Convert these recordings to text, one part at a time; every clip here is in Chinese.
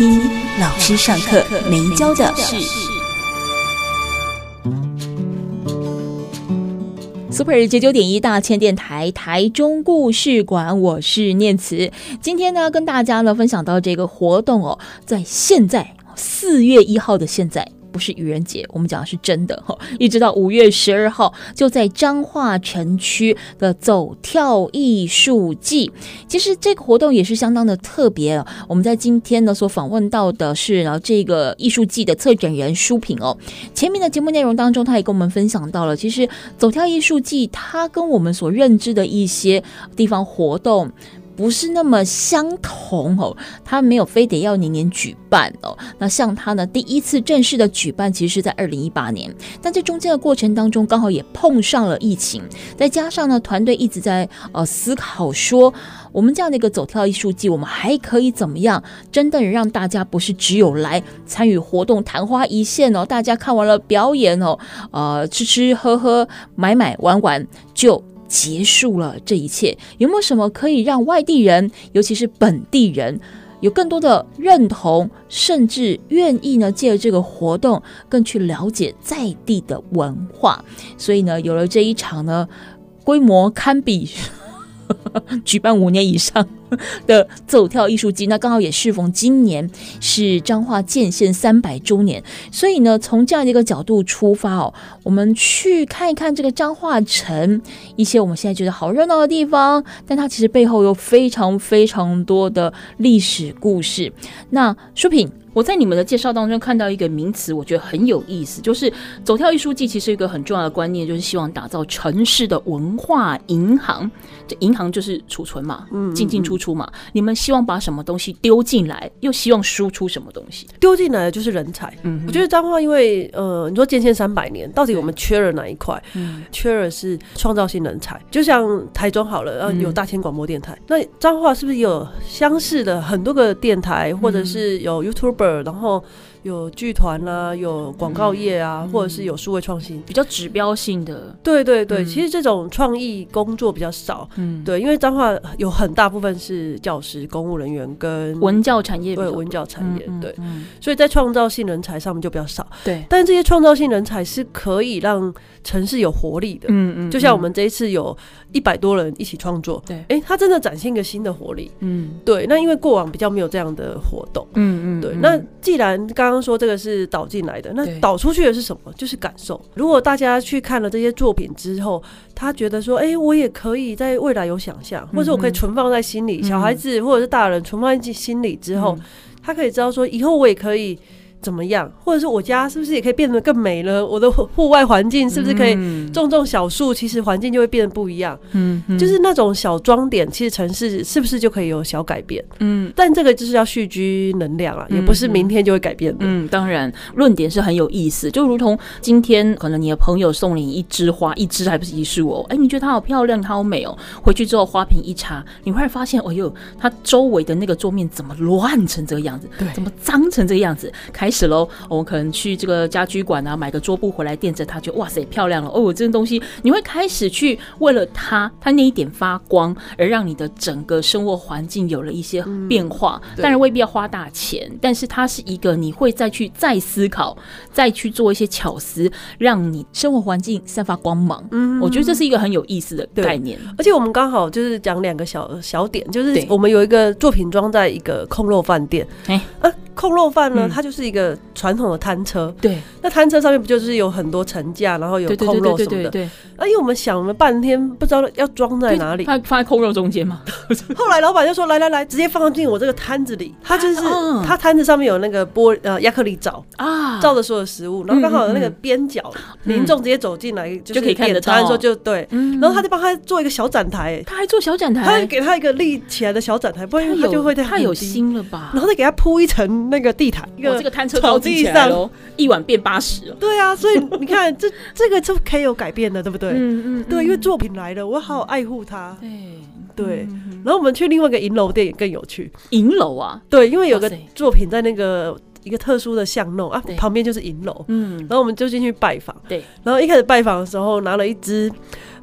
听老师上课没教的事。Super 九九点一大千电台台中故事馆，我是念慈。今天呢，跟大家呢分享到这个活动哦，在现在四月一号的现在。不是愚人节，我们讲的是真的哈。一直到五月十二号，就在彰化城区的走跳艺术季。其实这个活动也是相当的特别。我们在今天呢所访问到的是呢这个艺术季的策展人舒萍哦。前面的节目内容当中，他也跟我们分享到了，其实走跳艺术季它跟我们所认知的一些地方活动。不是那么相同哦，他没有非得要年年举办哦。那像他呢，第一次正式的举办，其实是在二零一八年，但在中间的过程当中，刚好也碰上了疫情，再加上呢，团队一直在呃思考说，我们这样的一个走跳艺术季，我们还可以怎么样，真的让大家不是只有来参与活动昙花一现哦，大家看完了表演哦，呃，吃吃喝喝，买买玩玩就。结束了这一切，有没有什么可以让外地人，尤其是本地人，有更多的认同，甚至愿意呢，借着这个活动更去了解在地的文化？所以呢，有了这一场呢，规模堪比。举办五年以上的走跳艺术季，那刚好也适逢今年是彰化建县三百周年，所以呢，从这样的一个角度出发哦，我们去看一看这个彰化城一些我们现在觉得好热闹的地方，但它其实背后有非常非常多的历史故事。那舒萍。我在你们的介绍当中看到一个名词，我觉得很有意思，就是走跳艺术季。其实一个很重要的观念就是希望打造城市的文化银行。这银行就是储存嘛，嗯，进进出出嘛。你们希望把什么东西丢进来，又希望输出什么东西？丢进来的就是人才。嗯，我觉得彰化，因为呃，你说建县三百年，到底我们缺了哪一块？嗯，缺了是创造性人才。就像台中好了，然后有大千广播电台，嗯、那彰化是不是有相似的很多个电台，或者是有 YouTube？然后有剧团啊，有广告业啊，或者是有数位创新，比较指标性的。对对对，其实这种创意工作比较少。嗯，对，因为彰化有很大部分是教师、公务人员跟文教产业，对文教产业，对，所以在创造性人才上面就比较少。对，但这些创造性人才是可以让城市有活力的。嗯嗯，就像我们这一次有一百多人一起创作。对，哎，他真的展现一个新的活力。嗯，对，那因为过往比较没有这样的活动。嗯嗯，对，那。既然刚刚说这个是导进来的，那导出去的是什么？就是感受。如果大家去看了这些作品之后，他觉得说，哎，我也可以在未来有想象，或者我可以存放在心里，小孩子或者是大人存放在心里之后，他可以知道说，以后我也可以。怎么样？或者是我家是不是也可以变得更美了？我的户外环境是不是可以种种小树？其实环境就会变得不一样。嗯，就是那种小装点，其实城市是不是就可以有小改变？嗯，但这个就是要蓄积能量啊，也不是明天就会改变的。嗯，当然，论点是很有意思。就如同今天，可能你的朋友送你一枝花，一枝还不是一束哦。哎，你觉得它好漂亮，它好美哦。回去之后花瓶一插，你会发现，哎呦，它周围的那个桌面怎么乱成这个样子？对，怎么脏成这个样子？开始喽，我们可能去这个家居馆啊，买个桌布回来垫着它，就哇塞漂亮了哦。这个东西你会开始去为了它，它那一点发光，而让你的整个生活环境有了一些变化。当然未必要花大钱，但是它是一个你会再去再思考，再去做一些巧思，让你生活环境散发光芒。嗯，我觉得这是一个很有意思的概念。而且我们刚好就是讲两个小小点，就是我们有一个作品装在一个空肉饭店。哎，啊。空肉饭呢，它就是一个传统的摊车。对，那摊车上面不就是有很多层架，然后有空肉什么的。对，而且我们想了半天，不知道要装在哪里。放放在空肉中间嘛？后来老板就说：“来来来，直接放进我这个摊子里。”他就是他摊子上面有那个玻呃亚克力罩啊，罩着所有食物，然后刚好有那个边角，民众直接走进来就可以看得到。说就对，然后他就帮他做一个小展台，他还做小展台，他还给他一个立起来的小展台，不然他就会太太有心了吧？然后再给他铺一层。那个地毯，一个这个摊车高级起来喽，一碗变八十了。对啊，所以你看，这 这个就可以有改变的，对不对？嗯嗯，对，因为作品来了，我好好爱护它。对对，然后我们去另外一个银楼店也更有趣。银楼啊，对，因为有个作品在那个一个特殊的巷弄啊，旁边就是银楼。嗯，然后我们就进去拜访。对，然后一开始拜访的时候，拿了一支。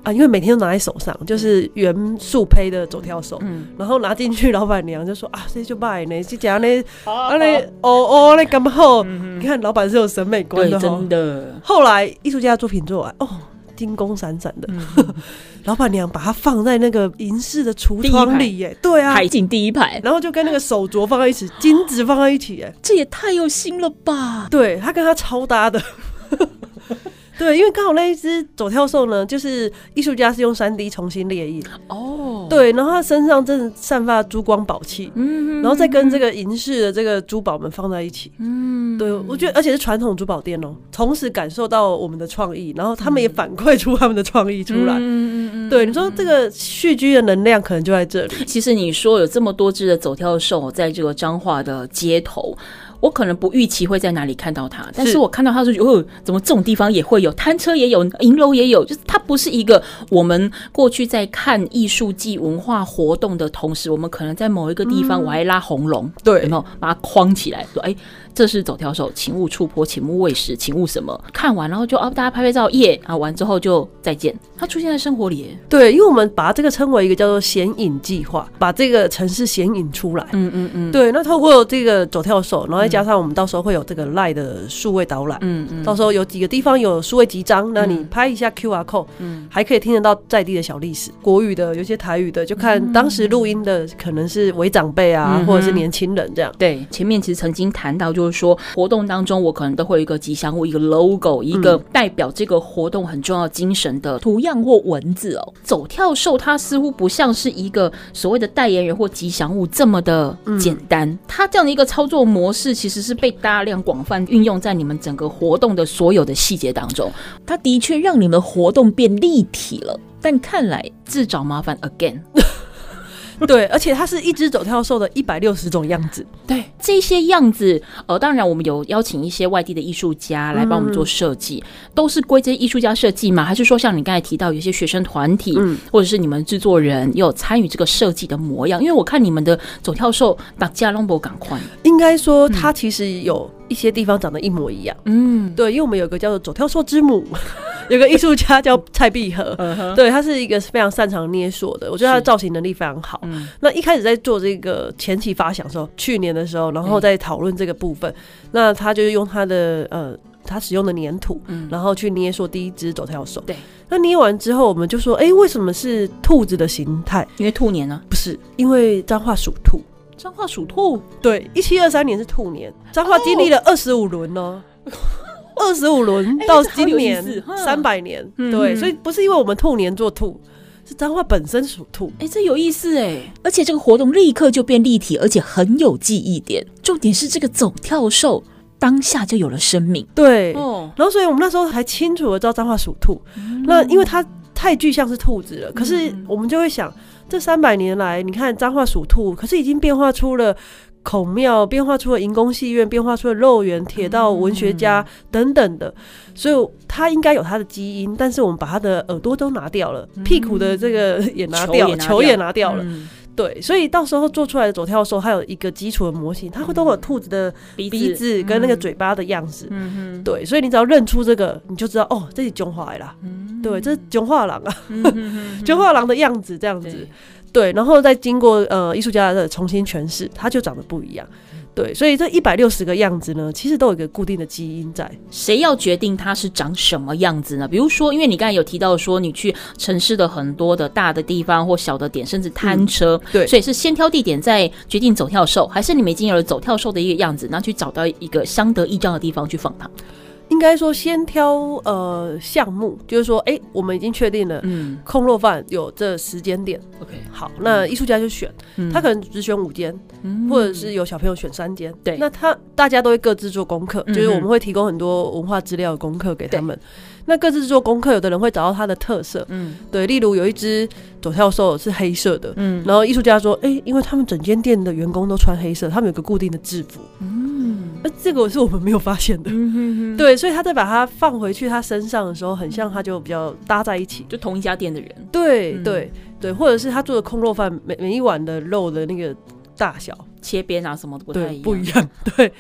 啊，因为每天都拿在手上，就是原素胚的走跳手，嗯，然后拿进去，老板娘就说啊，这就卖呢，这家呢，啊嘞，哦哦嘞，干嘛好？你看老板是有审美观的，真的。后来艺术家的作品做完，哦，金光闪闪的，老板娘把它放在那个银饰的橱窗里，耶，对啊，海景第一排，然后就跟那个手镯放在一起，金子放在一起，哎，这也太有心了吧？对，他跟他超搭的。对，因为刚好那一只走跳兽呢，就是艺术家是用三 D 重新列印哦。Oh. 对，然后它身上真的散发珠光宝气，嗯，然后再跟这个银饰的这个珠宝们放在一起，嗯，对，我觉得而且是传统珠宝店哦，同时感受到我们的创意，然后他们也反馈出他们的创意出来，嗯嗯嗯，对，你说这个蓄居的能量可能就在这里。其实你说有这么多只的走跳兽在这个彰化的街头。我可能不预期会在哪里看到它，但是我看到它说，哦，怎么这种地方也会有摊车，也有银楼，也有，就是它不是一个我们过去在看艺术季文化活动的同时，我们可能在某一个地方我还拉红龙，对，有没有？把它框起来说，哎。这是走跳手，请勿触碰，请勿喂食，请勿什么？看完然后就哦，大家拍拍照，耶啊！完之后就再见。它出现在生活里，对，因为我们把这个称为一个叫做显影计划，把这个城市显影出来。嗯嗯嗯，对。那透过这个走跳手，然后再加上我们到时候会有这个 LINE 的数位导览。嗯嗯，到时候有几个地方有数位集章，那你拍一下 QR code，嗯，还可以听得到在地的小历史，国语的，有些台语的，就看当时录音的可能是为长辈啊，或者是年轻人这样。对，前面其实曾经谈到就。就是说，活动当中我可能都会有一个吉祥物，一个 logo，一个代表这个活动很重要精神的图样或文字哦。走跳兽它似乎不像是一个所谓的代言人或吉祥物这么的简单，它这样的一个操作模式其实是被大量广泛运用在你们整个活动的所有的细节当中。它的确让你们活动变立体了，但看来自找麻烦 again。对，而且它是一只走跳兽的一百六十种样子。对，这些样子，呃，当然我们有邀请一些外地的艺术家来帮我们做设计，嗯、都是归这些艺术家设计吗？还是说像你刚才提到，有些学生团体，嗯，或者是你们制作人有参与这个设计的模样？因为我看你们的走跳兽大家拢无同款，应该说它其实有一些地方长得一模一样。嗯，对，因为我们有个叫做走跳兽之母。有个艺术家叫蔡碧和，对，他是一个非常擅长捏塑的，我觉得他的造型能力非常好。那一开始在做这个前期发想的时候，去年的时候，然后在讨论这个部分，那他就用他的呃，他使用的粘土，然后去捏塑第一只走跳兽。对，那捏完之后，我们就说，哎，为什么是兔子的形态？因为兔年呢？不是，因为彰化属兔。彰化属兔？对，一七二三年是兔年，彰化经历了二十五轮哦。二十五轮到今年三百年，对，所以不是因为我们兔年做兔，是彰化本身属兔。哎，这有意思哎！而且这个活动立刻就变立体，而且很有记忆点。重点是这个走跳兽当下就有了生命，对。哦然后，所以我们那时候还清楚的知道彰化属兔。那因为它太具象是兔子了，可是我们就会想，这三百年来，你看彰化属兔，可是已经变化出了。孔庙变化出了银宫戏院，变化出了肉圆、铁道、文学家等等的，所以它应该有它的基因，但是我们把它的耳朵都拿掉了，屁股的这个 也拿掉，球也拿掉了，对，所以到时候做出来的走跳的时候，它有一个基础的模型，它会都有兔子的鼻子跟那个嘴巴的样子，对，所以你只要认出这个，你就知道哦，这是囧化来了，对，这是囧化狼啊，囧化狼的样子这样子。对，然后再经过呃艺术家的重新诠释，它就长得不一样。对，所以这一百六十个样子呢，其实都有一个固定的基因在。谁要决定它是长什么样子呢？比如说，因为你刚才有提到说，你去城市的很多的大的地方或小的点，甚至摊车，嗯、对，所以是先挑地点再决定走跳兽，还是你们已经有了走跳兽的一个样子，然后去找到一个相得益彰的地方去放它？应该说，先挑呃项目，就是说，哎、欸，我们已经确定了，嗯，空落饭有这时间点，OK，好，那艺术家就选，嗯、他可能只选五间，嗯、或者是有小朋友选三间，对，那他大家都会各自做功课，嗯、就是我们会提供很多文化资料的功课给他们，对那各自做功课，有的人会找到他的特色，嗯，对，例如有一只左跳兽是黑色的，嗯，然后艺术家说，哎、欸，因为他们整间店的员工都穿黑色，他们有个固定的制服，嗯。那这个是我们没有发现的，嗯、哼哼。对，所以他再把它放回去他身上的时候，很像他就比较搭在一起，就同一家店的人，对对对，或者是他做的空肉饭，每每一碗的肉的那个大小、切边啊什么的不太一样，不一样，对。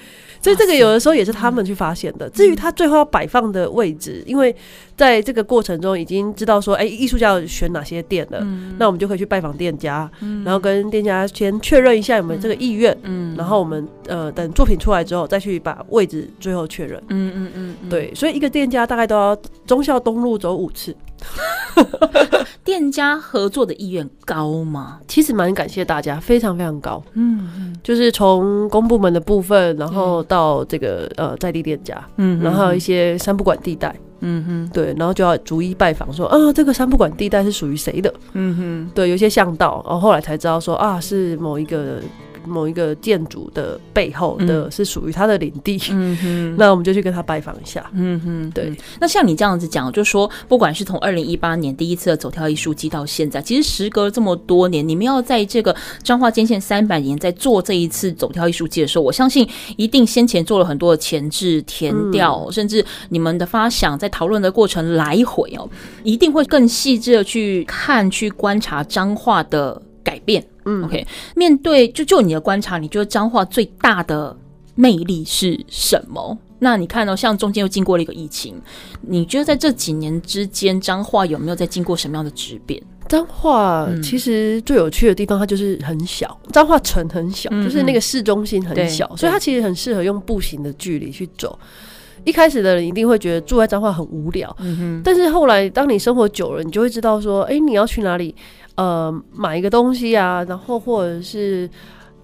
所以这个有的时候也是他们去发现的。至于他最后要摆放的位置，因为在这个过程中已经知道说，哎，艺术家要选哪些店了，那我们就可以去拜访店家，然后跟店家先确认一下有没有这个意愿，嗯。然后我们呃等作品出来之后再去把位置最后确认。嗯嗯嗯，对，所以一个店家大概都要忠孝东路走五次。店家合作的意愿高吗？其实蛮感谢大家，非常非常高。嗯嗯，就是从公部门的部分，然后到这个呃在地店家，嗯，然后一些三不管地带，嗯哼，对，然后就要逐一拜访，说啊，这个三不管地带是属于谁的？嗯哼，对，有些巷道，然后后来才知道说啊，是某一个。某一个建筑的背后的是属于他的领地，嗯哼，那我们就去跟他拜访一下，嗯哼，对。那像你这样子讲，就说不管是从二零一八年第一次的走跳艺术季到现在，其实时隔了这么多年，你们要在这个彰化建县三百年在做这一次走跳艺术季的时候，我相信一定先前做了很多的前置填调，嗯、甚至你们的发想在讨论的过程来回哦，一定会更细致的去看、去观察彰化的改变。嗯，OK，面对就就你的观察，你觉得彰化最大的魅力是什么？那你看到、哦、像中间又经过了一个疫情，你觉得在这几年之间，彰化有没有在经过什么样的质变？彰化其实最有趣的地方，它就是很小，彰化城很小，嗯、就是那个市中心很小，所以它其实很适合用步行的距离去走。一开始的人一定会觉得住在彰化很无聊，嗯哼，但是后来当你生活久了，你就会知道说，哎、欸，你要去哪里？呃，买一个东西啊，然后或者是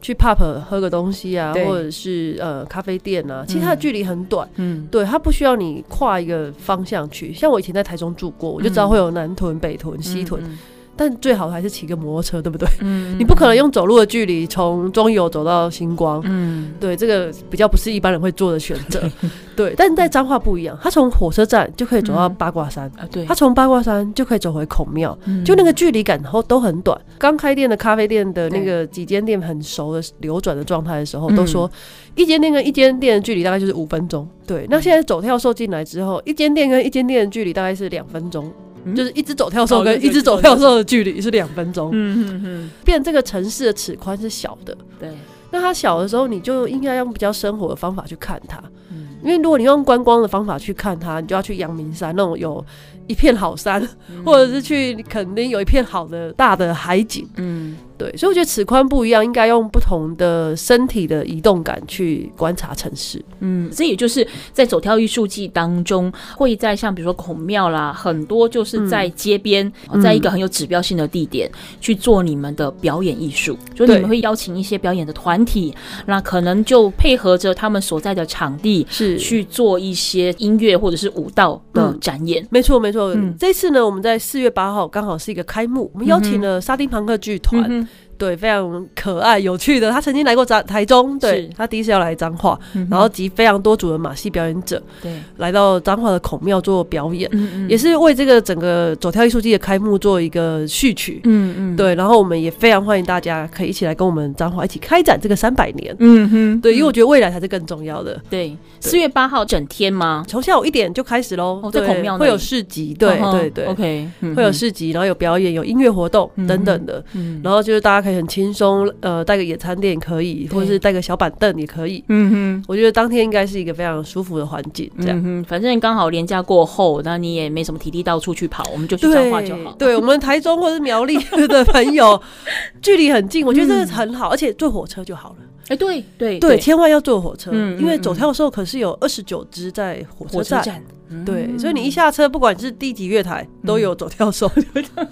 去 pub 喝个东西啊，或者是呃咖啡店啊，其实它的距离很短，嗯，对，它不需要你跨一个方向去。像我以前在台中住过，我就知道会有南屯、北屯、西屯。嗯嗯但最好还是骑个摩托车，对不对？嗯，你不可能用走路的距离从中游走到星光，嗯，对，这个比较不是一般人会做的选择，对。但在彰化不一样，他从火车站就可以走到八卦山，啊，对，他从八卦山就可以走回孔庙，就那个距离感，然后都很短。刚开店的咖啡店的那个几间店很熟的流转的状态的时候，都说一间店跟一间店的距离大概就是五分钟，对。那现在走跳兽进来之后，一间店跟一间店的距离大概是两分钟。就是一只走跳兽跟一只走跳兽的距离是两分钟，嗯嗯嗯，变这个城市的尺宽是小的，对。那它小的时候，你就应该用比较生活的方法去看它，嗯，因为如果你用观光的方法去看它，你就要去阳明山那种有一片好山，或者是去肯定有一片好的大的海景，嗯。对，所以我觉得尺宽不一样，应该用不同的身体的移动感去观察城市。嗯，这也就是在走跳艺术季当中，会在像比如说孔庙啦，很多就是在街边，嗯、在一个很有指标性的地点、嗯、去做你们的表演艺术。就你们会邀请一些表演的团体，那可能就配合着他们所在的场地，是去做一些音乐或者是舞蹈的展演。嗯、没错，没错。嗯、这次呢，我们在四月八号刚好是一个开幕，我们邀请了沙丁庞克剧团。嗯对，非常可爱有趣的。他曾经来过彰台中，对，他第一次要来彰化，然后集非常多组的马戏表演者，对，来到彰化的孔庙做表演，也是为这个整个走跳艺术季的开幕做一个序曲，嗯嗯，对。然后我们也非常欢迎大家可以一起来跟我们彰化一起开展这个三百年，嗯哼，对，因为我觉得未来才是更重要的。对，四月八号整天吗？从下午一点就开始喽，在孔庙会有市集，对对对，OK，会有市集，然后有表演，有音乐活动等等的，然后就是大家可以。很轻松，呃，带个野餐垫可以，或者是带个小板凳也可以。嗯哼，我觉得当天应该是一个非常舒服的环境。这样，嗯哼，反正刚好连假过后，那你也没什么体力到处去跑，我们就去彰化就好。对，我们台中或者是苗栗的朋友，距离很近，我觉得这个很好，而且坐火车就好了。哎，对对对，千万要坐火车，因为走跳的时候可是有二十九只在火车站。对，所以你一下车，不管是第几月台，都有走跳兽，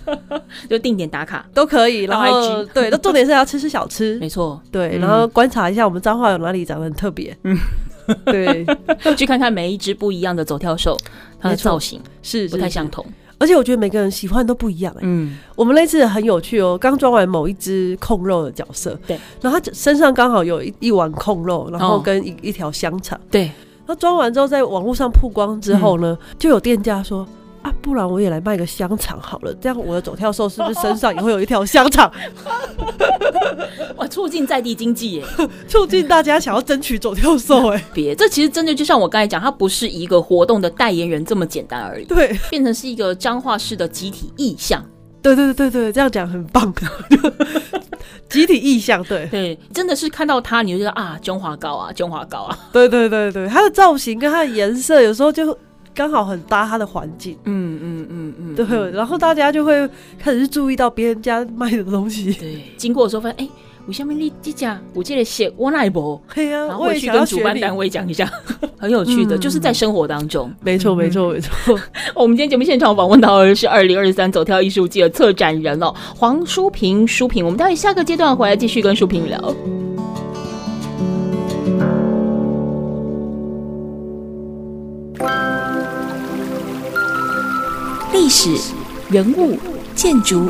就定点打卡。都可以。然后，对，那重点是要吃吃小吃，没错。对，然后观察一下我们彰化有哪里长得很特别，嗯，对，去看看每一只不一样的走跳兽，它的造型是不太相同。而且我觉得每个人喜欢都不一样。嗯，我们那次很有趣哦，刚装完某一只控肉的角色，对，然后他身上刚好有一一碗控肉，然后跟一一条香肠，对。装完之后，在网络上曝光之后呢，就有店家说：“啊，不然我也来卖个香肠好了，这样我的走跳兽是不是身上也会有一条香肠？哇，促进在地经济耶，促进大家想要争取走跳兽哎，别，这其实真的就像我刚才讲，它不是一个活动的代言人这么简单而已，对，变成是一个彰化式的集体意象。对对对对，这样讲很棒，集体意象，对。对，真的是看到它你就觉得啊，中华高啊，中华高啊，对对对对，它的造型跟它的颜色有时候就。刚好很搭它的环境，嗯嗯嗯嗯，对，然后大家就会开始去注意到别人家卖的东西，对，经过的时候发现，哎，为什么你这家我记得写我那一波，对啊，然后回去跟主办单位讲一下，很有趣的，就是在生活当中，没错没错没错。我们今天节目现场访问到的是二零二三走跳艺术季的策展人哦，黄舒萍，舒萍，我们待会下个阶段回来继续跟淑萍聊。历史、人物、建筑、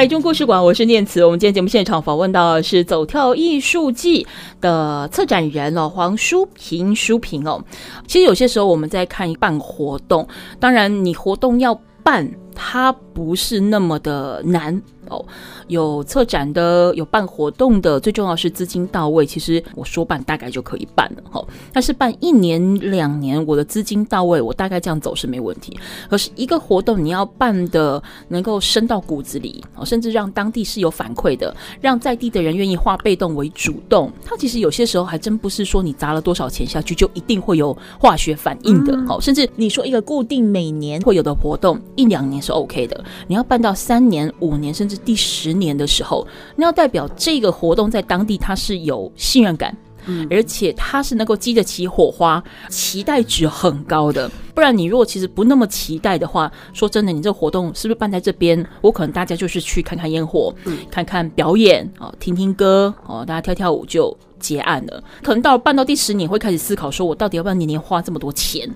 台中故事馆，我是念慈。我们今天节目现场访问到的是走跳艺术季的策展人哦，黄舒平，舒平哦。其实有些时候我们在看办活动，当然你活动要办，它不是那么的难哦。有策展的，有办活动的，最重要是资金到位。其实我说办大概就可以办了哈。但是办一年两年，我的资金到位，我大概这样走是没问题。可是一个活动你要办的能够深到骨子里，哦甚至让当地是有反馈的，让在地的人愿意化被动为主动。它其实有些时候还真不是说你砸了多少钱下去就一定会有化学反应的。好，甚至你说一个固定每年会有的活动，一两年是 OK 的。你要办到三年、五年，甚至第十年。的时候，那要代表这个活动在当地它是有信任感，嗯，而且它是能够激得起火花，期待值很高的。不然你如果其实不那么期待的话，说真的，你这个活动是不是办在这边？我可能大家就是去看看烟火，嗯，看看表演啊，听听歌哦，大家跳跳舞就结案了。可能到了办到第十年，会开始思考说，我到底要不要年年花这么多钱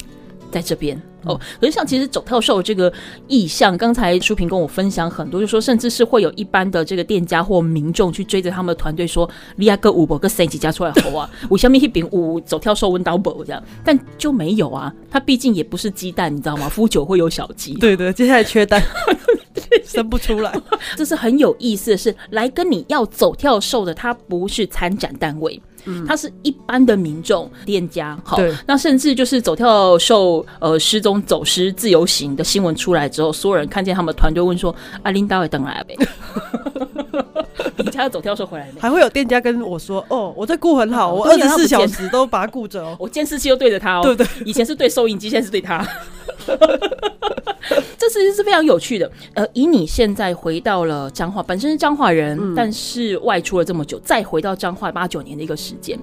在这边？哦，可是像其实走跳兽这个意向，刚才舒萍跟我分享很多，就说甚至是会有一般的这个店家或民众去追着他们的团队说，利亚哥五伯个谁几家出来吼啊，我下面一饼五走跳兽温刀伯这样，但就没有啊，它毕竟也不是鸡蛋，你知道吗？孵久会有小鸡，对对，接下来缺蛋，生不出来。这是很有意思的是，来跟你要走跳兽的，它不是参展单位。他是一般的民众、店家，好，那甚至就是走跳兽呃失踪、走失、自由行的新闻出来之后，所有人看见他们团队问说：“阿琳达会等来呗？你家的走跳兽回来没？”还会有店家跟我说：“哦，我在顾很好，我二十四小时都把它顾着哦，我监视器都对着他哦，对对，以前是对收音机，现在是对他。”这事情是非常有趣的。呃，以你现在回到了彰化，本身是彰化人，嗯，但是外出了这么久，再回到彰化八九年的一个时间，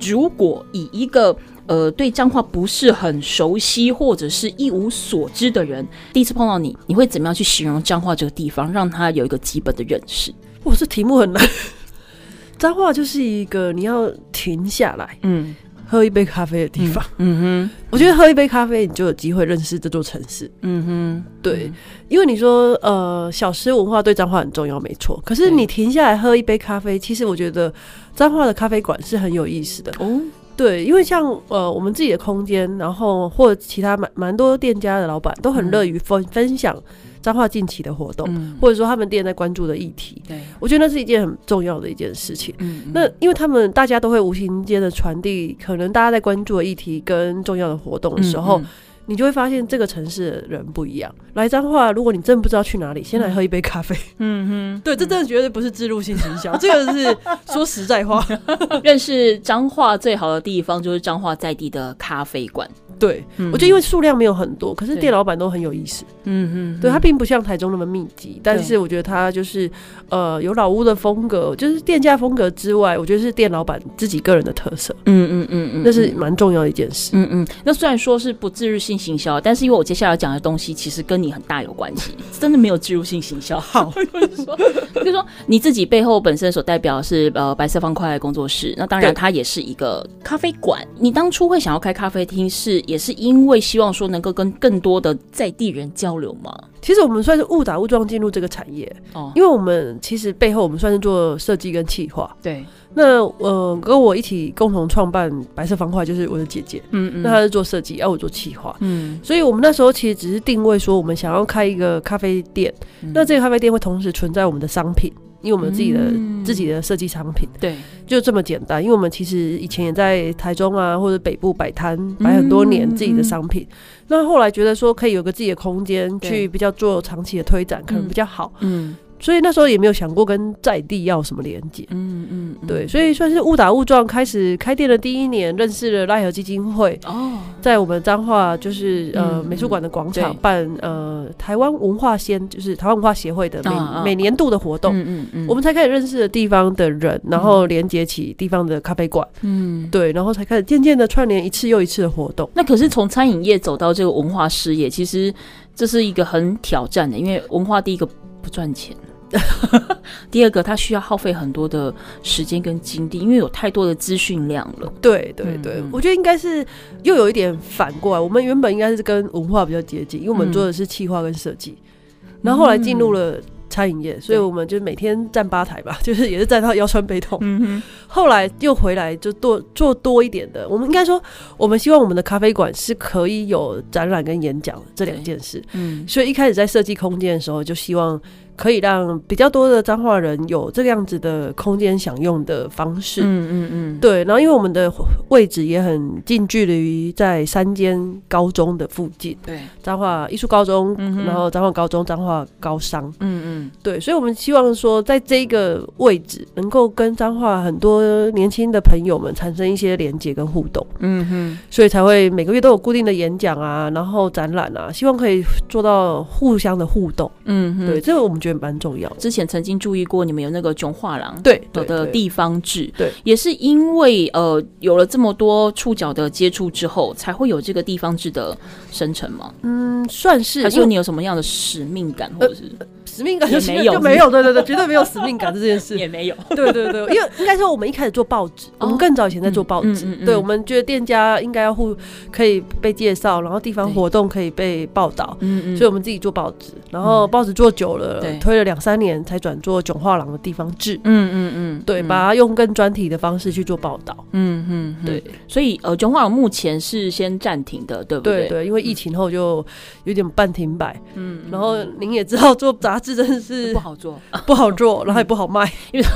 如果以一个呃对彰化不是很熟悉或者是一无所知的人，第一次碰到你，你会怎么样去形容彰化这个地方，让他有一个基本的认识？哇这题目很难。彰化就是一个你要停下来，嗯。喝一杯咖啡的地方，嗯，嗯哼，我觉得喝一杯咖啡，你就有机会认识这座城市，嗯哼，对，嗯、因为你说，呃，小吃文化对彰化很重要，没错。可是你停下来喝一杯咖啡，其实我觉得彰化的咖啡馆是很有意思的，哦，对，因为像呃我们自己的空间，然后或者其他蛮蛮多店家的老板都很乐于分分享。彰化近期的活动，嗯、或者说他们店在关注的议题，对，我觉得那是一件很重要的一件事情。嗯，那因为他们大家都会无形间的传递，可能大家在关注的议题跟重要的活动的时候，嗯嗯、你就会发现这个城市的人不一样。来彰化，如果你真不知道去哪里，先来喝一杯咖啡。嗯哼，对，这真的绝对不是自入性营销，这个是说实在话。认识彰化最好的地方就是彰化在地的咖啡馆。对，我觉得因为数量没有很多，可是店老板都很有意思。嗯嗯，对，它并不像台中那么密集，但是我觉得它就是呃有老屋的风格，就是店家风格之外，我觉得是店老板自己个人的特色。嗯嗯嗯嗯，那是蛮重要的一件事。嗯嗯，那虽然说是不置入性行销，但是因为我接下来要讲的东西其实跟你很大有关系，真的没有置入性行销。好，就是说，就是说你自己背后本身所代表的是呃白色方块工作室，那当然它也是一个咖啡馆。你当初会想要开咖啡厅是？也是因为希望说能够跟更多的在地人交流嘛。其实我们算是误打误撞进入这个产业哦，因为我们其实背后我们算是做设计跟企划。对，那呃跟我一起共同创办白色方块就是我的姐姐，嗯嗯，那她是做设计，而我做企划，嗯，所以我们那时候其实只是定位说我们想要开一个咖啡店，嗯、那这个咖啡店会同时存在我们的商品。因为我们有自己的、嗯、自己的设计商品，对，就这么简单。因为我们其实以前也在台中啊或者北部摆摊摆很多年自己的商品，嗯、那后来觉得说可以有个自己的空间去比较做长期的推展，可能比较好。嗯。嗯所以那时候也没有想过跟在地要什么连接，嗯嗯，对，所以算是误打误撞开始开店的第一年，认识了赖和基金会哦，在我们彰化就是呃美术馆的广场办呃台湾文化先就是台湾文化协会的每每年度的活动，嗯嗯，我们才开始认识了地方的人，然后连接起地方的咖啡馆，嗯，对，然后才开始渐渐的串联一次又一次的活动。那可是从餐饮业走到这个文化事业，其实这是一个很挑战的，因为文化第一个不赚钱。第二个，它需要耗费很多的时间跟精力，因为有太多的资讯量了。对对对，嗯、我觉得应该是又有一点反过来，我们原本应该是跟文化比较接近，因为我们做的是企划跟设计，嗯、然后后来进入了餐饮业，所以我们就每天站吧台吧，就是也是站到腰酸背痛。嗯，后来又回来就多做多一点的，我们应该说，我们希望我们的咖啡馆是可以有展览跟演讲这两件事。嗯，所以一开始在设计空间的时候，就希望。可以让比较多的彰化人有这个样子的空间享用的方式，嗯嗯嗯，对。然后因为我们的位置也很近距离于在三间高中的附近，对，彰化艺术高中，然后彰化高中、彰化高商，嗯嗯，对。所以我们希望说，在这个位置能够跟彰化很多年轻的朋友们产生一些连接跟互动，嗯哼，所以才会每个月都有固定的演讲啊，然后展览啊，希望可以做到互相的互动，嗯哼，对，这个我们觉得。蛮重要。之前曾经注意过你们有那个囧画廊，对的地方志，对，也是因为呃有了这么多触角的接触之后，才会有这个地方志的生成吗？嗯，算是。还是说你有什么样的使命感，或者是？呃使命感就没有，就没有，对对对，绝对没有使命感这件事 也没有，对对对，因为应该说我们一开始做报纸，我们更早以前在做报纸，对，我们觉得店家应该要互可以被介绍，然后地方活动可以被报道，嗯嗯，所以我们自己做报纸，然后报纸做久了，推了两三年才转做囧画廊的地方志，嗯嗯嗯，对，把它用更专题的方式去做报道，嗯嗯，对，所以呃囧画廊目前是先暂停的，对不对？对对，因为疫情后就有点半停摆，嗯，然后您也知道做杂志真的是。不好做，不好做，然后也不好卖，因 为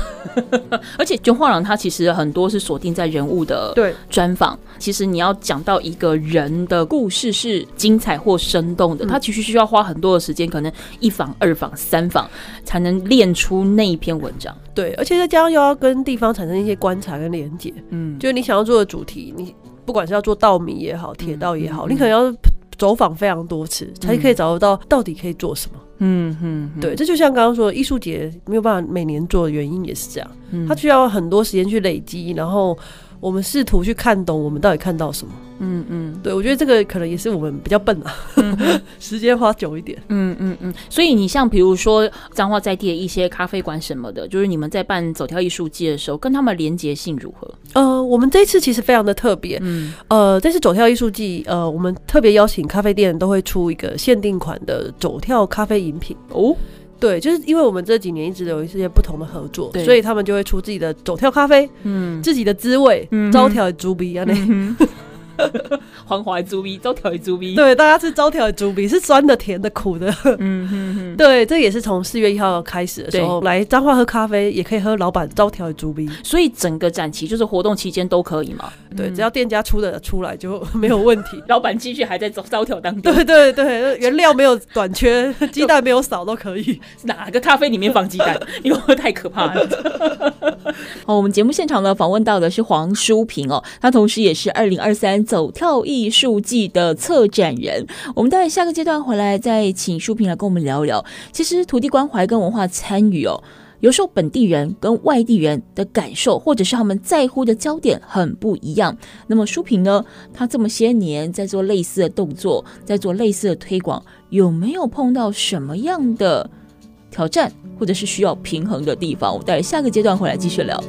而且囧画廊它其实很多是锁定在人物的对专访。其实你要讲到一个人的故事是精彩或生动的，它其实需要花很多的时间，可能一访、二访、三访才能练出那一篇文章。对，而且再加上又要跟地方产生一些观察跟连接，嗯，就是你想要做的主题，你不管是要做稻米也好，铁道也好，你可能要走访非常多次，才可以找得到到底可以做什么。嗯嗯，对，这就像刚刚说的，艺术节没有办法每年做的原因也是这样，嗯，它需要很多时间去累积，然后我们试图去看懂我们到底看到什么。嗯嗯，对，我觉得这个可能也是我们比较笨啊，嗯、时间花久一点。嗯嗯嗯，所以你像比如说彰化在地的一些咖啡馆什么的，就是你们在办走跳艺术季的时候，跟他们连结性如何？呃，我们这一次其实非常的特别。嗯，呃，这次走跳艺术季，呃，我们特别邀请咖啡店都会出一个限定款的走跳咖啡饮品哦。对，就是因为我们这几年一直有一些不同的合作，所以他们就会出自己的走跳咖啡，嗯，自己的滋味，招条猪鼻啊那。黄花猪鼻，招条猪鼻。对，大家吃招条猪鼻，是酸的、甜的、苦的。嗯。对，这也是从四月一号开始的时候，来彰化喝咖啡，也可以喝老板招条猪鼻。所以整个展期就是活动期间都可以嘛？对，只要店家出的出来就 没有问题。老板继续还在招招条当 中。对对对，原料没有短缺，鸡蛋没有少都可以。哪个咖啡里面放鸡蛋？因为太可怕了。好，我们节目现场呢访问到的是黄淑萍哦，他同时也是二零二三走跳艺术季的策展人。我们待下个阶段回来再请淑萍来跟我们聊聊。其实土地关怀跟文化参与哦。有时候本地人跟外地人的感受，或者是他们在乎的焦点很不一样。那么舒萍呢，他这么些年在做类似的动作，在做类似的推广，有没有碰到什么样的挑战，或者是需要平衡的地方？我待下个阶段回来继续聊。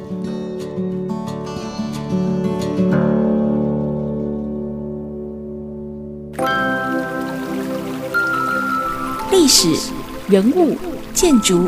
历史人物。建筑、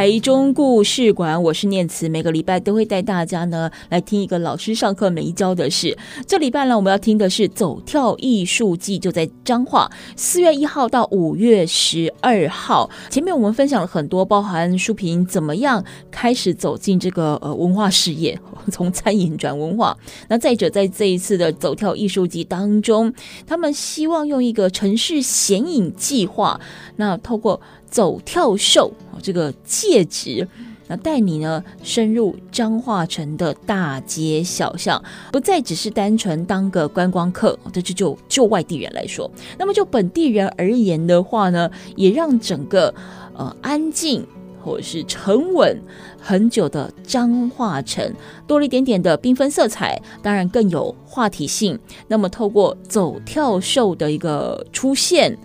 台中故事馆，我是念慈，每个礼拜都会带大家呢来听一个老师上课没教的事。这礼拜呢，我们要听的是走跳艺术季，就在彰化，四月一号到五月十二号。前面我们分享了很多，包含书评怎么样开始走进这个呃文化事业，从餐饮转文化。那再者，在这一次的走跳艺术季当中，他们希望用一个城市显影计划，那透过走跳秀。这个戒指，那带你呢深入彰化城的大街小巷，不再只是单纯当个观光客。这就就就外地人来说，那么就本地人而言的话呢，也让整个呃安静或者是沉稳很久的彰化城多了一点点的缤纷色彩，当然更有话题性。那么透过走跳秀的一个出现，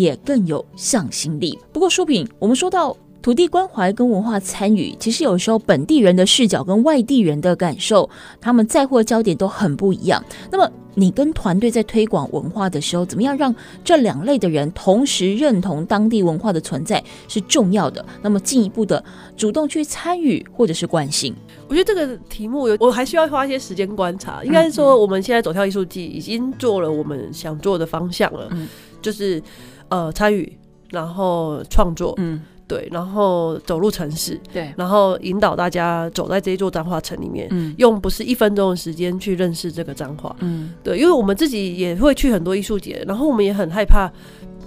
也更有向心力。不过舒萍，我们说到。土地关怀跟文化参与，其实有时候本地人的视角跟外地人的感受，他们在乎的焦点都很不一样。那么你跟团队在推广文化的时候，怎么样让这两类的人同时认同当地文化的存在是重要的？那么进一步的主动去参与或者是关心，我觉得这个题目有，我还需要花一些时间观察。应该是说，我们现在走跳艺术季已经做了我们想做的方向了，嗯、就是呃参与，然后创作，嗯。对，然后走入城市，对，然后引导大家走在这一座彰化城里面，嗯，用不是一分钟的时间去认识这个彰化，嗯，对，因为我们自己也会去很多艺术节，然后我们也很害怕。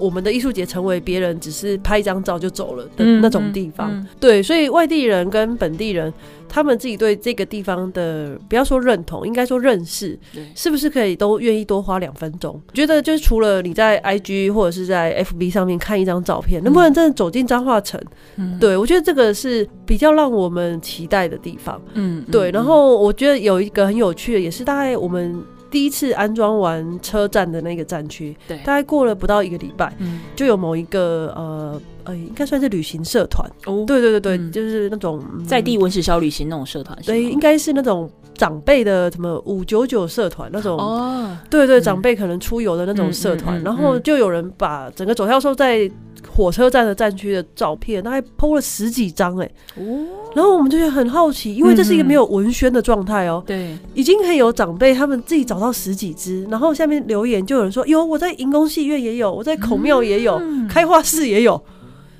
我们的艺术节成为别人只是拍一张照就走了的那种地方，嗯嗯嗯、对，所以外地人跟本地人，他们自己对这个地方的不要说认同，应该说认识，是不是可以都愿意多花两分钟？觉得就是除了你在 IG 或者是在 FB 上面看一张照片，能不能真的走进彰化城？嗯、对，我觉得这个是比较让我们期待的地方。嗯，对。然后我觉得有一个很有趣的，也是大概我们。第一次安装完车站的那个站区，对，大概过了不到一个礼拜，嗯，就有某一个呃呃，应该算是旅行社团。哦，对对对对，嗯、就是那种、嗯、在地文史小旅行那种社团，对，应该是那种长辈的什么五九九社团那种哦，对，对对，长辈可能出游的那种社团，嗯、然后就有人把整个走跳兽在。火车站的站区的照片，大概 PO 了十几张哎，哦，然后我们就觉得很好奇，因为这是一个没有文宣的状态哦，对，已经可以有长辈他们自己找到十几只，然后下面留言就有人说，有，我在银宫戏院也有，我在孔庙也有，开化寺也有，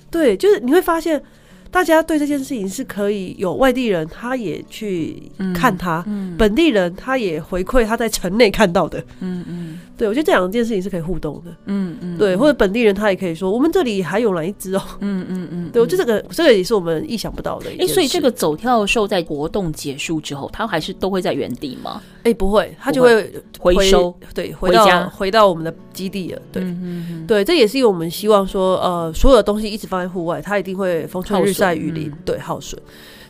对，就是你会发现。大家对这件事情是可以有外地人，他也去看他；嗯嗯、本地人他也回馈他在城内看到的。嗯嗯，嗯对，我觉得这两件事情是可以互动的。嗯嗯，嗯对，或者本地人他也可以说，我们这里还有哪一只哦？嗯嗯嗯，对，我觉得这个这个也是我们意想不到的。哎、欸，所以这个走跳兽在活动结束之后，它还是都会在原地吗？哎、欸，不会，它就会回，回收，对，回到回家回到我们的基地了。对，对，这也是因为我们希望说，呃，所有的东西一直放在户外，它一定会风吹日晒雨淋，嗯、对，耗损。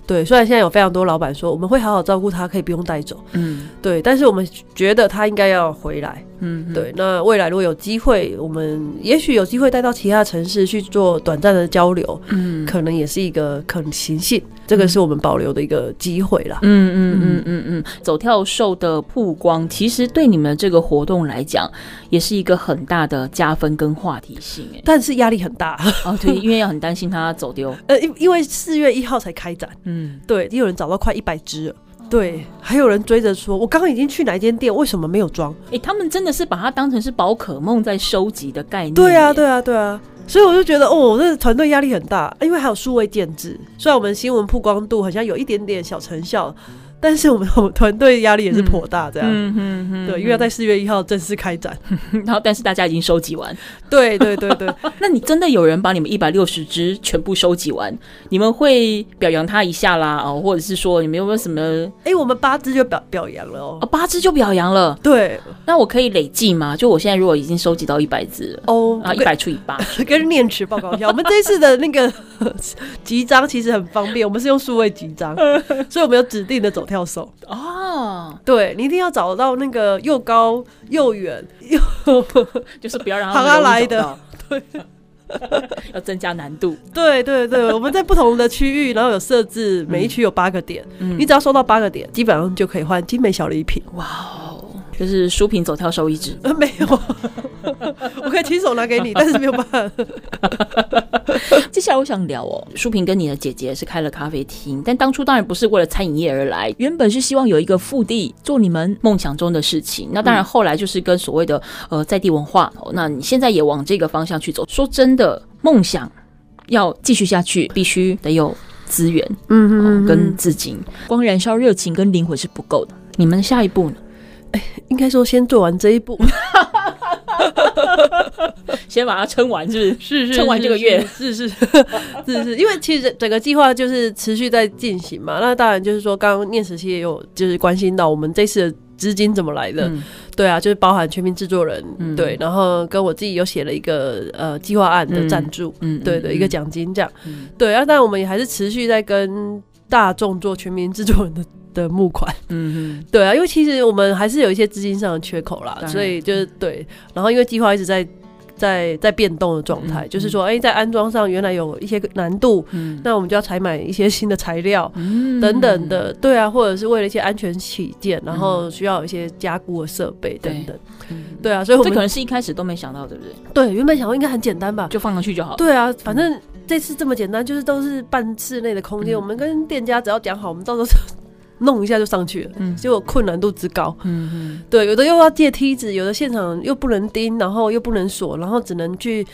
对，虽然现在有非常多老板说我们会好好照顾他，可以不用带走。嗯，对，但是我们觉得他应该要回来。嗯，对。那未来如果有机会，我们也许有机会带到其他城市去做短暂的交流。嗯，可能也是一个可行性，这个是我们保留的一个机会啦。嗯嗯嗯嗯嗯，走跳兽的曝光，其实对你们这个活动来讲，也是一个很大的加分跟话题性。但是压力很大哦，对，因为要很担心他走丢。呃，因因为四月一号才开展，嗯，对，也有人找到快一百只了。对，还有人追着说，我刚刚已经去哪一间店，为什么没有装？哎、欸，他们真的是把它当成是宝可梦在收集的概念。对啊，对啊，对啊，所以我就觉得，哦，这个团队压力很大，因为还有数位建制，虽然我们新闻曝光度好像有一点点小成效。但是我们我们团队压力也是颇大，这样，嗯嗯嗯，对，因为要在四月一号正式开展，然后但是大家已经收集完，对对对对，那你真的有人把你们一百六十只全部收集完，你们会表扬他一下啦，哦，或者是说你们有没有什么？哎，我们八只就表表扬了哦，哦，八只就表扬了，对，那我可以累计吗？就我现在如果已经收集到一百只哦，啊，一百除以八，跟念慈报告一下，我们这次的那个 集章其实很方便，我们是用数位集章，所以我们有指定的走跳手。哦，对，你一定要找到那个又高又远又，就是不要让他们来的，对，要增加难度。对对对，我们在不同的区域，然后有设置，每一区有八个点，嗯，你只要收到八个点，基本上就可以换精美小礼品。哇哦，就是书评走跳收一只，呃，没有，我可以亲手拿给你，但是没有办法。接下来我想聊哦，书评跟你的姐姐是开了咖啡厅，但当初当然不是为了餐饮业而来，原本是希望有一个腹地做你们梦想中的事情。那当然后来就是跟所谓的呃在地文化，那你现在也往这个方向去走。说真的，梦想要继续下去，必须得有资源，嗯嗯，跟资金，光燃烧热情跟灵魂是不够的。你们下一步呢？哎，应该说先做完这一步。先把它撑完，是不是？是是，撑完这个月，是是是是，是，因为其实整个计划就是持续在进行嘛。那当然就是说，刚刚念慈也有就是关心到我们这次的资金怎么来的，嗯、对啊，就是包含全民制作人，嗯、对，然后跟我自己有写了一个呃计划案的赞助，嗯，对的一个奖金这样，嗯、对啊，但我们也还是持续在跟大众做全民制作人的。的募款，嗯嗯，对啊，因为其实我们还是有一些资金上的缺口啦，所以就是对，然后因为计划一直在在在变动的状态，就是说，哎，在安装上原来有一些难度，嗯，那我们就要采买一些新的材料，嗯，等等的，对啊，或者是为了一些安全起见，然后需要一些加固的设备等等，对啊，所以我们这可能是一开始都没想到，对不对？对，原本想到应该很简单吧，就放上去就好。对啊，反正这次这么简单，就是都是半室内的空间，我们跟店家只要讲好，我们到时候。弄一下就上去了，嗯，结果困难度之高，嗯嗯，对，有的又要借梯子，有的现场又不能钉，然后又不能锁，然后只能去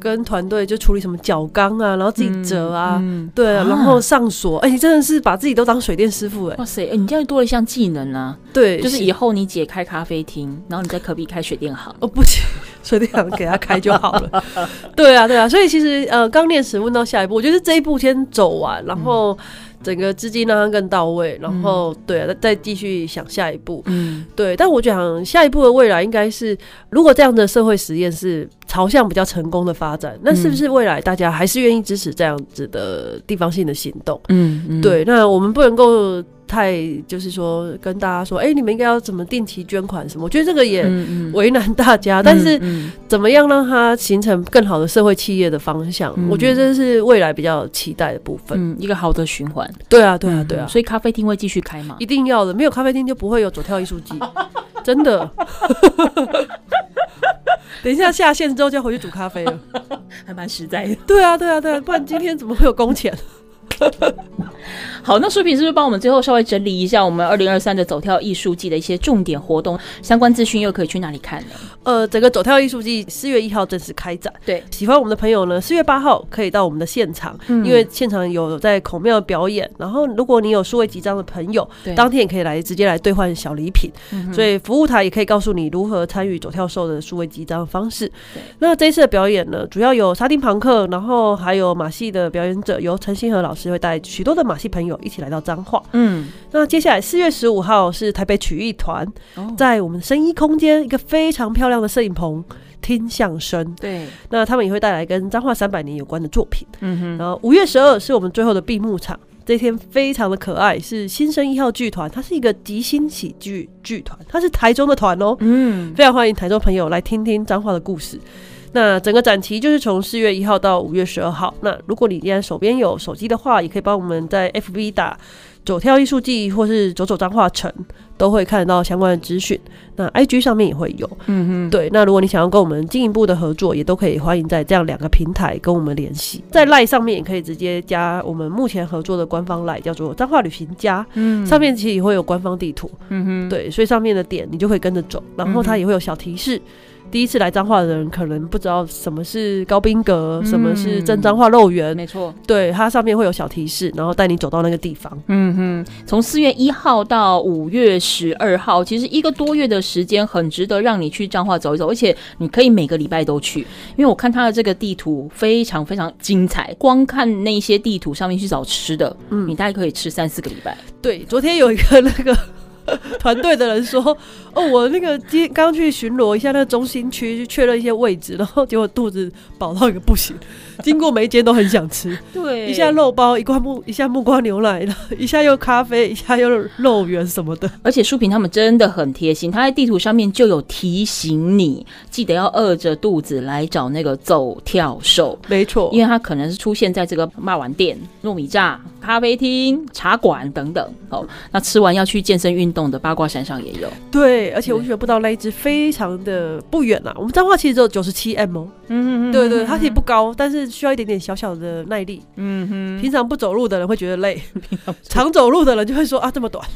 跟团队就处理什么角钢啊，然后自己折啊，嗯嗯、对啊，然后上锁，哎、欸，你真的是把自己都当水电师傅哎、欸，哇塞，哎、欸，你这样多了一项技能啊，对，就是以后你姐开咖啡厅，然后你在隔壁开水电行，哦不行，水电行给他开就好了，对啊对啊，所以其实呃，刚练时问到下一步，我觉得这一步先走完，然后。嗯整个资金让它更到位，然后、嗯、对啊，再继续想下一步。嗯，对。但我想下一步的未来应该是，如果这样的社会实验是朝向比较成功的发展，那是不是未来大家还是愿意支持这样子的地方性的行动？嗯，嗯对。那我们不能够。太就是说跟大家说，哎、欸，你们应该要怎么定期捐款什么？我觉得这个也为难大家。嗯嗯、但是怎么样让它形成更好的社会企业的方向？嗯、我觉得这是未来比较期待的部分。嗯，一个好的循环。对啊，对啊，对啊。所以咖啡厅会继续开吗？一定要的，没有咖啡厅就不会有左跳艺术季，真的。等一下下线之后就要回去煮咖啡了，还蛮实在的。对啊，对啊，对啊，不然今天怎么会有工钱？好，那书评是不是帮我们最后稍微整理一下我们二零二三的走跳艺术季的一些重点活动相关资讯，又可以去哪里看呢？呃，整个走跳艺术季四月一号正式开展。对，喜欢我们的朋友呢，四月八号可以到我们的现场，嗯、因为现场有在孔庙表演。然后，如果你有数位集章的朋友，对当天也可以来直接来兑换小礼品。嗯、所以服务台也可以告诉你如何参与走跳兽的数位集章的方式。对那这一次的表演呢，主要有沙丁庞克，然后还有马戏的表演者，由陈星河老师会带许多的马戏朋友一起来到彰化。嗯，那接下来四月十五号是台北曲艺团，哦、在我们声音空间一个非常漂亮的摄影棚听相声。对，那他们也会带来跟彰化三百年有关的作品。嗯哼，然后五月十二是我们最后的闭幕场，这天非常的可爱，是新生一号剧团，它是一个即兴喜剧剧团，它是台中的团哦。嗯，非常欢迎台中朋友来听听彰化的故事。那整个展期就是从四月一号到五月十二号。那如果你现在手边有手机的话，也可以帮我们在 FB 打。走跳艺术季，或是走走彰化城，都会看得到相关的资讯。那 IG 上面也会有，嗯哼，对。那如果你想要跟我们进一步的合作，也都可以欢迎在这样两个平台跟我们联系。在 LINE 上面也可以直接加我们目前合作的官方 LINE，叫做彰化旅行家。嗯，上面其实也会有官方地图。嗯哼，对，所以上面的点你就会跟着走，然后它也会有小提示。第一次来彰化的人可能不知道什么是高宾阁，嗯、什么是真彰化肉圆。没错，对，它上面会有小提示，然后带你走到那个地方。嗯哼，从四月一号到五月十二号，其实一个多月的时间，很值得让你去彰化走一走，而且你可以每个礼拜都去，因为我看它的这个地图非常非常精彩，光看那些地图上面去找吃的，嗯，你大概可以吃三四个礼拜。对，昨天有一个那个。团队的人说：“哦，我那个今刚去巡逻一下那个中心区，去确认一些位置，然后结果肚子饱到一个不行。”经过每一间都很想吃，对，一下肉包，一罐木，一下木瓜牛奶，一下又咖啡，一下又肉圆什么的。而且书评他们真的很贴心，他在地图上面就有提醒你，记得要饿着肚子来找那个走跳兽。没错，因为他可能是出现在这个卖碗店、糯米炸、咖啡厅、茶馆等等。哦，那吃完要去健身运动的八卦山上也有。对，而且我觉得不到那一只非常的不远啊。我们彰化其实只有九十七 M 哦。嗯嗯嗯，对对，它其实不高，但是。需要一点点小小的耐力。嗯哼，平常不走路的人会觉得累，常走路的人就会说啊，这么短。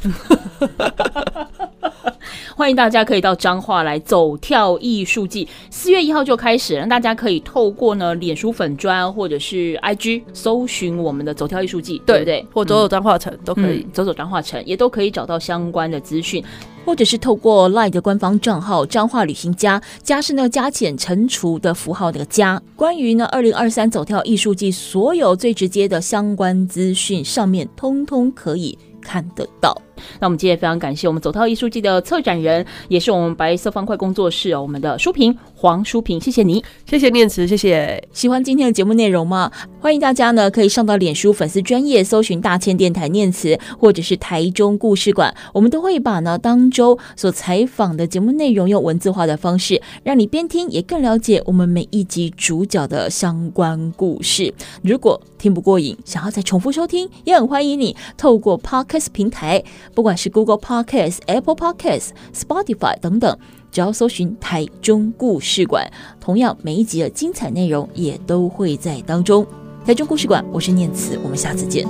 欢迎大家可以到彰化来走跳艺术季，四月一号就开始让。大家可以透过呢脸书粉砖或者是 IG 搜寻我们的走跳艺术季，对不对？或走走彰化城都可以，嗯、走走彰化城也都可以找到相关的资讯。或者是透过 LINE 的官方账号“彰化旅行家”，家是那个加减乘除的符号那个加。关于呢二零二三走跳艺术季所有最直接的相关资讯，上面通通可以看得到。那我们今天非常感谢我们走涛艺术季的策展人，也是我们白色方块工作室哦，我们的书评黄淑萍，谢谢你，谢谢念慈，谢谢。喜欢今天的节目内容吗？欢迎大家呢可以上到脸书粉丝专业搜寻大千电台念慈，或者是台中故事馆，我们都会把呢当周所采访的节目内容用文字化的方式，让你边听也更了解我们每一集主角的相关故事。如果听不过瘾，想要再重复收听，也很欢迎你透过 Podcast 平台。不管是 Google Podcast、Apple Podcast、Spotify 等等，只要搜寻台中故事馆，同样每一集的精彩内容也都会在当中。台中故事馆，我是念慈，我们下次见。